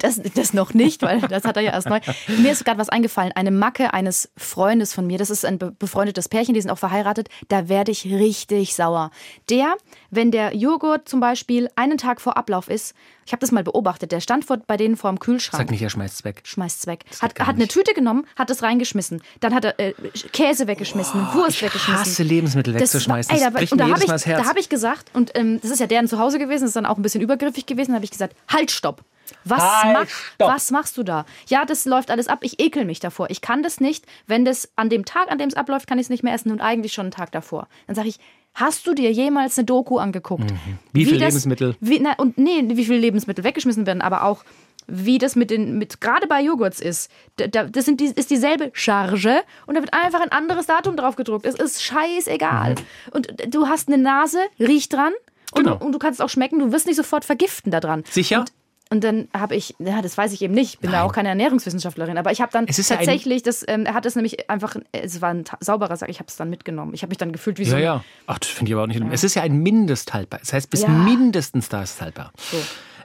Das, das noch nicht, weil das hat er ja erst neu. Mir ist gerade was eingefallen. Eine Macke eines Freundes von mir, das ist ein be- befreundetes Pärchen, die sind auch verheiratet, da werde ich richtig sauer. Der, wenn der Joghurt zum Beispiel einen Tag vor Ablauf ist, ich habe das mal beobachtet, der stand vor, bei denen vor dem Kühlschrank. Sag nicht, er schmeißt es weg. Schmeißt's weg. geht Hat, hat eine. Tüte genommen, hat es reingeschmissen. Dann hat er äh, Käse weggeschmissen, Wurst ich weggeschmissen. hasse Lebensmittel Das wegzuschmeißen. war- ey, Das da, bricht und da habe ich, das da hab ich gesagt, und ähm, das ist ja deren Zuhause gewesen, das ist dann auch ein bisschen übergriffig gewesen, da habe ich gesagt, halt, stopp. Was, Halt, mach, was machst du da? Ja, das läuft alles ab. Ich ekel mich davor. Ich kann das nicht. Wenn das an dem Tag, an dem es abläuft, kann ich es nicht mehr essen und eigentlich schon einen Tag davor. Dann sage ich, hast du dir jemals eine Doku angeguckt? Mhm. Wie viel das- Lebensmittel? Wie, na, und nee, wie viele Lebensmittel weggeschmissen werden, aber auch wie das mit den, mit gerade bei Joghurts ist. Da, da, das sind die, ist dieselbe Charge und da wird einfach ein anderes Datum drauf gedruckt. Es ist scheißegal. Und du hast eine Nase, riech dran und, Genau. du, und du kannst es auch schmecken. Du wirst nicht sofort vergiften da dran. Sicher? Und, und dann habe ich, ja, das weiß ich eben nicht, ich bin da auch keine Ernährungswissenschaftlerin, aber ich habe dann Es ist ja ein- tatsächlich, das, ähm, er hat es nämlich einfach, es war ein sauberer Sack, ich habe es dann mitgenommen. Ich habe mich dann gefühlt wie so Ja, ja. Ach, das finde ich aber auch nicht schlimm. Es ist ja ein Mindesthaltbar. Das heißt, bis Ja. mindestens da ist es haltbar.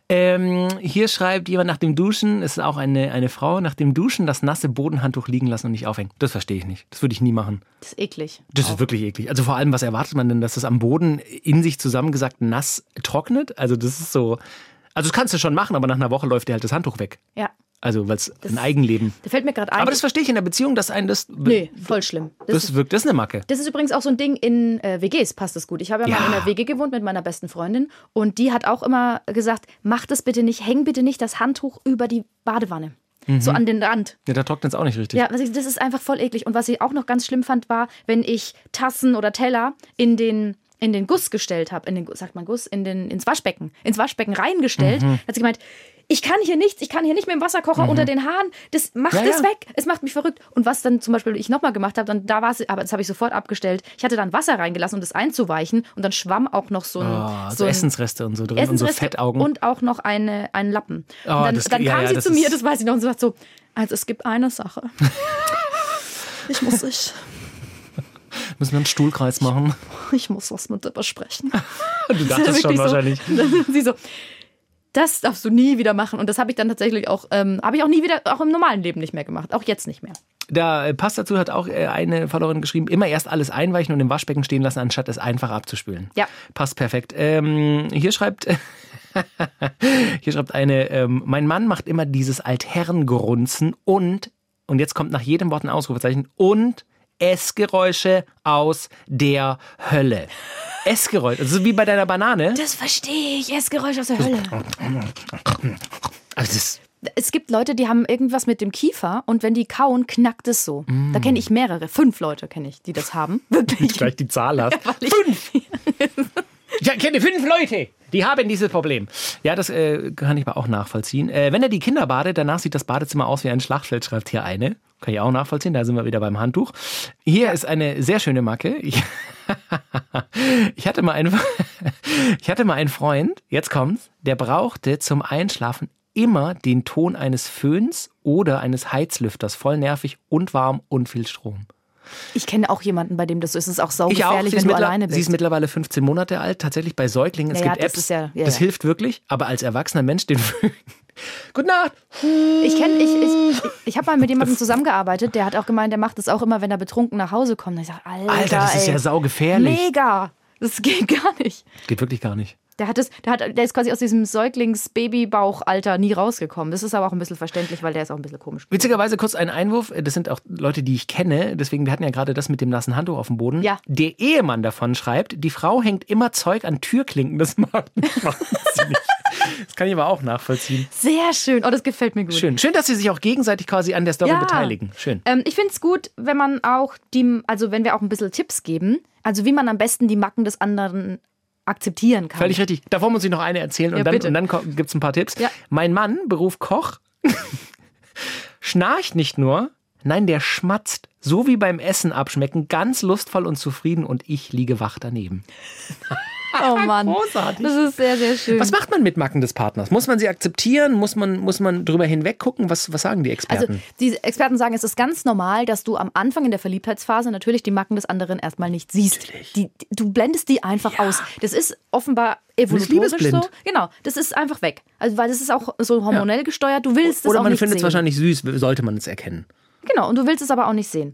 Ähm, hier schreibt jemand nach dem Duschen, es ist auch eine, eine Frau, nach dem Duschen das nasse Bodenhandtuch liegen lassen und nicht aufhängen. Das verstehe ich nicht. Das würde ich nie machen. Das ist eklig. Das ist wirklich eklig. Also vor allem, was erwartet man denn, dass das am Boden in sich zusammengesagt nass trocknet? Also das ist so. Also das kannst du schon machen, aber nach einer Woche läuft dir halt das Handtuch weg. Ja. Also weil es ein Eigenleben. Da fällt mir gerade ein. Aber das verstehe ich in der Beziehung, dass ein das. nee, voll schlimm. Das, Das wirkt, das ist eine Macke. Das ist übrigens auch so ein Ding in äh, WGs, passt das gut. Ich habe ja, Ja. mal in einer WG gewohnt mit meiner besten Freundin und die hat auch immer gesagt, mach das bitte nicht, häng bitte nicht das Handtuch über die Badewanne. So an den Rand. Ja, da trocknet es auch nicht richtig. Ja, das ist einfach voll eklig. Und was ich auch noch ganz schlimm fand, war, wenn ich Tassen oder Teller in den in den Guss gestellt habe, in den sagt man Guss, in den ins Waschbecken, ins Waschbecken reingestellt, Mhm. hat sie gemeint, ich kann hier nichts, ich kann hier nicht mit dem Wasserkocher unter den Haaren, das macht Ja, das ja. weg, es macht mich verrückt. Und was dann zum Beispiel ich nochmal gemacht habe, dann da war es, aber das habe ich sofort abgestellt. Ich hatte dann Wasser reingelassen, um das einzuweichen und dann schwamm auch noch so ein, Oh, so so Essensreste und so drin und so Essensreste Fettaugen. und auch noch eine, einen Lappen. Oh, und dann, das- dann ja, kam sie zu mir, das weiß ich noch, und sie sagt so, also es gibt eine Sache. Ich muss, ich, Müssen wir einen Stuhlkreis machen? ich muss was mit dir besprechen. Du dachtest schon so. wahrscheinlich. Sie so, das darfst du nie wieder machen. Und das habe ich dann tatsächlich auch, ähm, habe ich auch nie wieder, auch im normalen Leben nicht mehr gemacht. Auch jetzt nicht mehr. Da äh, passt dazu, hat auch äh, eine Followerin geschrieben, immer erst alles einweichen und im Waschbecken stehen lassen, anstatt es einfach abzuspülen. Ja. Passt perfekt. Ähm, hier schreibt. Hier schreibt eine, ähm, mein Mann macht immer dieses Altherrengrunzen und, und jetzt kommt nach jedem Wort ein Ausrufezeichen, und Essgeräusche aus der Hölle. Essgeräusche, also wie bei deiner Banane. Das verstehe ich. Essgeräusch aus der Hölle. Also das, Es gibt Leute, die haben irgendwas mit dem Kiefer und wenn die kauen, knackt es so. Da kenne ich mehrere. Fünf Leute kenne ich, die das haben. Wirklich. gleich die Zahl hast. Fünf. Ich kenne fünf Leute, die haben dieses Problem. Ja, das äh, kann ich aber auch nachvollziehen. Äh, wenn er die Kinder badet, danach sieht das Badezimmer aus wie ein Schlachtfeld, schreibt hier eine. Kann ich auch nachvollziehen, da sind wir wieder beim Handtuch. Hier ist eine sehr schöne Macke. Ich, ich, hatte mal einen, ich hatte mal einen Freund, jetzt kommt's, der brauchte zum Einschlafen immer den Ton eines Föhns oder eines Heizlüfters. Voll nervig und warm und viel Strom. Ich kenne auch jemanden, bei dem das so ist. Es ist auch Ich auch. saugefährlich, wenn du alleine bist. sie ist mittlerweile 15 Monate alt, tatsächlich bei Säuglingen. Es Ja, ja, gibt das Apps, ist ja- ja, das ja. hilft wirklich, aber als erwachsener Mensch den Föhn. Gute Nacht. Ich kenne, ich, ich, ich habe mal mit jemandem zusammengearbeitet, der hat auch gemeint, der macht das auch immer, wenn er betrunken nach Hause kommt. Und ich sage, Alter, Alter, das ist ey, ja saugefährlich. Mega. Das geht gar nicht. Geht wirklich gar nicht. Der, hat das, der, hat, der ist quasi aus diesem Säuglings-Babybauchalter nie rausgekommen. Das ist aber auch ein bisschen verständlich, weil der ist auch ein bisschen komisch. Witzigerweise kurz ein Einwurf. Das sind auch Leute, die ich kenne. Deswegen, wir hatten ja gerade das mit dem nassen Handtuch auf dem Boden. Ja. Der Ehemann davon schreibt, die Frau hängt immer Zeug an Türklinken. Das mag nicht wahnsinnig. Das kann ich aber auch nachvollziehen. Sehr schön. Oh, das gefällt mir gut. Schön. Schön, dass sie sich auch gegenseitig quasi an der Story Ja. beteiligen. Schön. Ähm, ich finde es gut, wenn man auch die, also wenn wir auch ein bisschen Tipps geben, also wie man am besten die Macken des anderen akzeptieren kann. Völlig richtig. Davor muss ich noch eine erzählen und Ja, dann, bitte. und dann gibt es ein paar Tipps. Ja. Mein Mann, Beruf Koch, schnarcht nicht nur, nein, der schmatzt. So wie beim Essen abschmecken, ganz lustvoll und zufrieden und ich liege wach daneben. Oh Mann. Großartig. Das ist sehr, sehr schön. Was macht man mit Macken des Partners? Muss man sie akzeptieren? Muss man, muss man drüber hinweg gucken? Was, was sagen die Also Experten? die Experten sagen, es ist ganz normal, dass du am Anfang in der Verliebtheitsphase natürlich die Macken des anderen erstmal nicht siehst. Die, du blendest die einfach aus. Das ist offenbar evolutorisch liebesblind. so. Genau, das ist einfach weg. Also weil das ist auch so hormonell gesteuert. Du willst es Oder auch man findet es wahrscheinlich süß, sollte man es erkennen. Genau, und du willst es aber auch nicht sehen.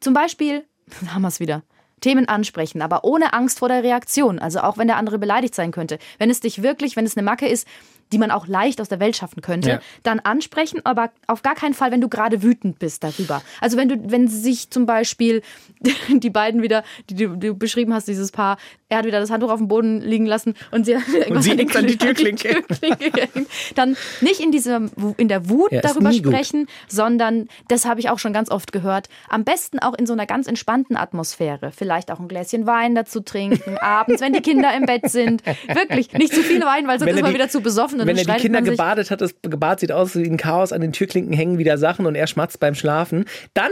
Zum Beispiel, da haben wir es wieder. Themen ansprechen, aber ohne Angst vor der Reaktion. Also auch wenn der andere beleidigt sein könnte. Wenn es dich wirklich, wenn es eine Macke ist, die man auch leicht aus der Welt schaffen könnte, Ja. dann ansprechen, aber auf gar keinen Fall, wenn du gerade wütend bist darüber. Also wenn du, wenn sich zum Beispiel die beiden wieder, die du, die du beschrieben hast, dieses Paar, er hat wieder das Handtuch auf dem Boden liegen lassen und sie, irgendwas sie an die Türklinke. Dann nicht in dieser, in der Wut Ja, darüber nie gut. sprechen, sondern, das habe ich auch schon ganz oft gehört, am besten auch in so einer ganz entspannten Atmosphäre. Vielleicht auch ein Gläschen Wein dazu trinken, abends, wenn die Kinder im Bett sind. Wirklich, nicht zu viel Wein, weil sonst ist man wieder zu besoffen und Wenn er die Kinder gebadet hat, das Gebad sieht aus wie ein Chaos, an den Türklinken hängen wieder Sachen und er schmatzt beim Schlafen, dann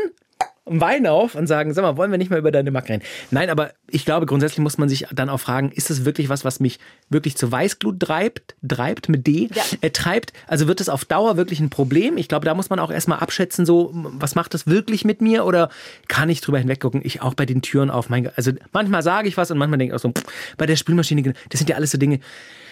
Wein auf und sagen, sag mal, wollen wir nicht mal über deine Macke reden? Nein, aber ich glaube, grundsätzlich muss man sich dann auch fragen, ist das wirklich was, was mich wirklich zu Weißglut treibt, treibt mit D, Ja. äh, treibt, also wird es auf Dauer wirklich ein Problem? Ich glaube, da muss man auch erstmal abschätzen, so, was macht das wirklich mit mir oder kann ich drüber hinweggucken? Ich auch bei den Türen auf, mein also manchmal sage ich was und manchmal denke ich auch so, pff, bei der Spülmaschine, das sind ja alles so Dinge,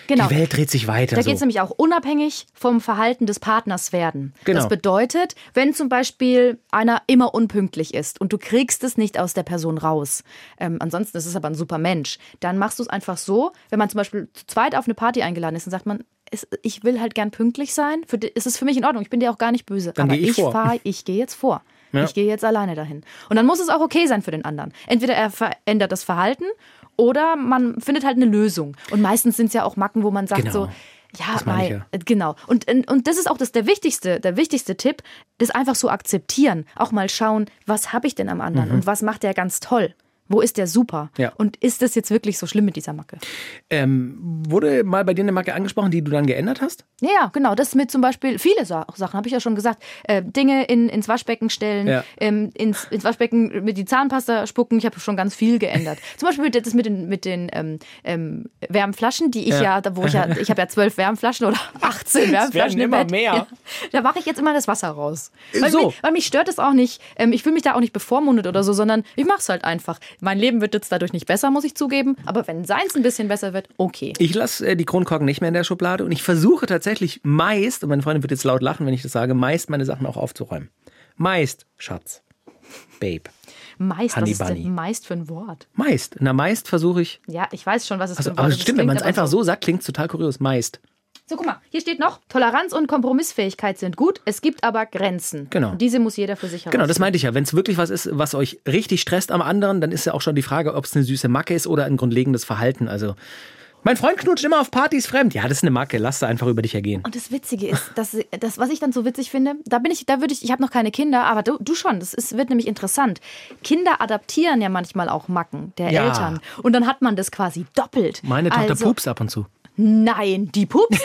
Genau. die Welt dreht sich weiter. Da so. geht es nämlich auch unabhängig vom Verhalten des Partners werden. Genau. Das bedeutet, wenn zum Beispiel einer immer unpünktlich ist und du kriegst es nicht aus der Person raus, ähm, ansonsten ist es aber ein super Mensch, dann machst du es einfach so, wenn man zum Beispiel zu zweit auf eine Party eingeladen ist, dann sagt man, ich will halt gern pünktlich sein, für, di- es ist für mich in Ordnung, ich bin dir auch gar nicht böse, Dann aber ich ich fahre, ich gehe jetzt vor. Ja. Ich gehe jetzt alleine dahin. Und dann muss es auch okay sein für den anderen. Entweder er verändert das Verhalten oder man findet halt eine Lösung. Und meistens sind es ja auch Macken, wo man sagt Genau. so, ja, mei, ja. genau. Und, und, das ist auch das, der, wichtigste, der wichtigste Tipp, das einfach so akzeptieren. Auch mal schauen, was habe ich denn am anderen und was macht der ganz toll? Wo ist der super? Ja. Und ist das jetzt wirklich so schlimm mit dieser Macke? Ähm, wurde mal bei dir eine Macke angesprochen, die du dann geändert hast? Ja, genau. Das mit zum Beispiel, viele Sa Sachen, habe ich ja schon gesagt. Äh, Dinge in, ins Waschbecken stellen, Ja. ähm, ins, ins Waschbecken mit die Zahnpasta spucken. Ich habe schon ganz viel geändert. zum Beispiel das mit den, mit den ähm, ähm, Wärmflaschen, die ich ja, Ja. wo ich ja, ich habe ja zwölf Wärmflaschen oder 18 Wärmflaschen im immer Bett. mehr. Da mache ich jetzt immer das Wasser raus. Weil, So. mich, weil mich stört es auch nicht. Ähm, ich fühle mich da auch nicht bevormundet oder so, sondern ich mache es halt einfach. Mein Leben wird jetzt dadurch nicht besser, muss ich zugeben. Aber wenn seins ein bisschen besser wird, okay. Ich lasse äh, die Kronkorken nicht mehr in der Schublade und ich versuche tatsächlich meist, und meine Freundin wird jetzt laut lachen, wenn ich das sage, meist meine Sachen auch aufzuräumen. Meist, Schatz. Babe. Meist, was Honey ist Bunny. denn meist für ein Wort? Meist. Na, meist versuche ich. Ja, ich weiß schon, was es Also, für ein aber Wort es ist. stimmt, wenn man es aber einfach so sagt, klingt es total kurios. Meist. So, guck mal, hier steht noch, Toleranz und Kompromissfähigkeit sind gut, es gibt aber Grenzen. Genau. Und diese muss jeder für sich Genau, das meinte ich ja. Wenn es wirklich was ist, was euch richtig stresst am anderen, dann ist ja auch schon die Frage, ob es eine süße Macke ist oder ein grundlegendes Verhalten. Also, mein Freund knutscht immer auf Partys fremd. Ja, das ist eine Macke. Lass sie einfach über dich ergehen. Und das Witzige ist, dass, das, was ich dann so witzig finde, da bin ich, da würde ich, ich habe noch keine Kinder, aber du, du schon, das ist, wird nämlich interessant. Kinder adaptieren ja manchmal auch Macken der Ja. Eltern. Und dann hat man das quasi doppelt. Meine Tochter also, pupst ab und zu. Nein, die pups,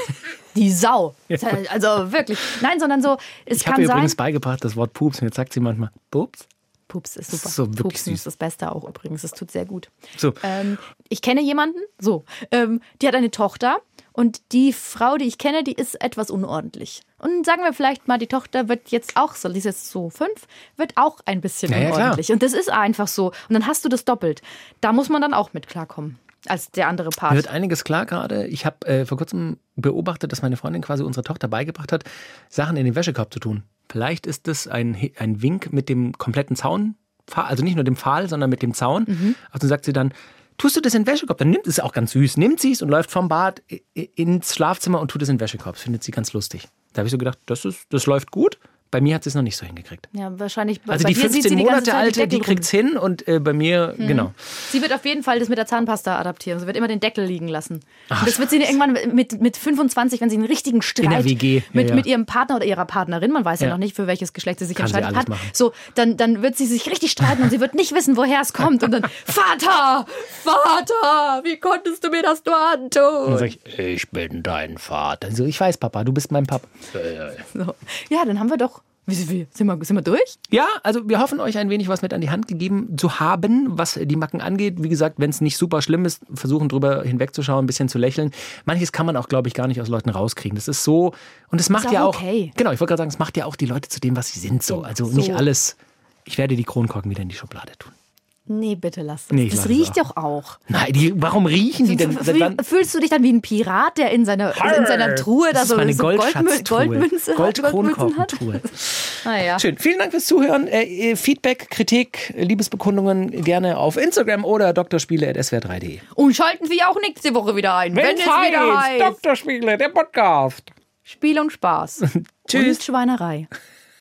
die Sau. Also wirklich. Nein, sondern so, es Ich habe kann sein. übrigens beigebracht, das Wort Pups. Und jetzt sagt sie manchmal, Pups? Pups ist super. so wirklich Pupsen süß. ist das Beste auch übrigens. Das tut sehr gut. So. Ähm, ich kenne jemanden, so, ähm, die hat eine Tochter und die Frau, die ich kenne, die ist etwas unordentlich. Und sagen wir vielleicht mal, die Tochter wird jetzt auch so, die ist jetzt so fünf, wird auch ein bisschen Ja, ja, unordentlich. Und das ist einfach so. Und dann hast du das doppelt. Da muss man dann auch mit klarkommen. Als der andere Mir Part. wird einiges klar gerade. Ich habe äh, vor kurzem beobachtet, dass meine Freundin quasi unserer Tochter beigebracht hat, Sachen in den Wäschekorb zu tun. Vielleicht ist das ein, ein Wink mit dem kompletten Zaun, also nicht nur dem Pfahl, sondern mit dem Zaun. Mhm. Also sagt sie dann, tust du das in den Wäschekorb? Dann nimmt es auch ganz süß, nimmt sie es und läuft vom Bad ins Schlafzimmer und tut es in den Wäschekorb. Das findet sie ganz lustig. Da habe ich so gedacht, das, ist, das läuft gut. Bei mir hat sie es noch nicht so hingekriegt. Ja, wahrscheinlich. Also bei die dir sieht 15 sie die Monate alte, die Deckel kriegt's hin und äh, bei mir, genau. Sie wird auf jeden Fall das mit der Zahnpasta adaptieren. Sie wird immer den Deckel liegen lassen. Und das wird sie irgendwann mit, mit 25, wenn sie einen richtigen Streit WG, mit, ja. mit ihrem Partner oder ihrer Partnerin, man weiß ja, Ja. noch nicht, für welches Geschlecht sie sich Kann entscheidet hat, machen. so, dann, dann wird sie sich richtig streiten und sie wird nicht wissen, woher es kommt. Und dann, Vater, Vater, wie konntest du mir das nur Und antun? dann sag ich, ich bin dein Vater. So, ich weiß, Papa, du bist mein Papa. So. Ja, dann haben wir doch. Sind, wir, sind wir durch? Ja, also wir hoffen euch ein wenig was mit an die Hand gegeben zu haben, was die Macken angeht. Wie gesagt, wenn es nicht super schlimm ist, versuchen drüber hinwegzuschauen, ein bisschen zu lächeln. Manches kann man auch, glaube ich, gar nicht aus Leuten rauskriegen. Das ist so und es macht auch ja auch okay. genau. Ich wollte gerade sagen, es macht ja auch die Leute zu dem, was sie sind. So, also So. nicht alles. Ich werde die Kronkorken wieder in die Schublade tun. Nee, bitte lass das. Nee, ich das lass riecht doch auch. Nein, die, warum riechen die denn? Fühl, Dann, fühlst du dich dann wie ein Pirat, der in seiner, in seiner Truhe da so, ist meine so. Goldmünze hat, Goldmünzen hat? Naja. Schön. Vielen Dank fürs Zuhören. Äh, Feedback, Kritik, Liebesbekundungen gerne auf Instagram oder drspiele.swr3.de. Und schalten Sie auch nächste Woche wieder ein, wenn, es wieder heißt Doktorspiele, der Podcast. Spiel und Spaß. Tschüss. Und Schweinerei.